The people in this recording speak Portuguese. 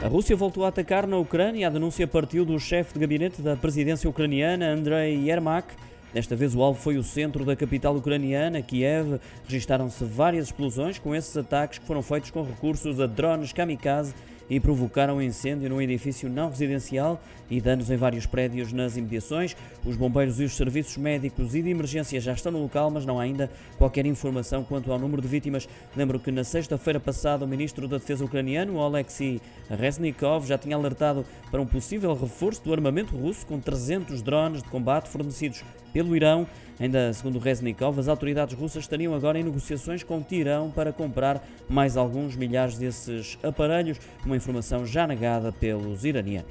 A Rússia voltou a atacar na Ucrânia. A denúncia partiu do chefe de gabinete da presidência ucraniana, Andrei Yermak. Desta vez o alvo foi o centro da capital ucraniana, Kiev. Registaram-se várias explosões com esses ataques que foram feitos com recursos a drones kamikaze e provocaram incêndio num edifício não residencial e danos em vários prédios nas imediações. Os bombeiros e os serviços médicos e de emergência já estão no local, mas não há ainda qualquer informação quanto ao número de vítimas. Lembro que na sexta-feira passada o ministro da Defesa ucraniano, Alexei Reznikov, já tinha alertado para um possível reforço do armamento russo com 300 drones de combate fornecidos pelo Irão. Ainda segundo Reznikov, as autoridades russas estariam agora em negociações com o Tirão para comprar mais alguns milhares desses aparelhos, uma informação já negada pelos iranianos.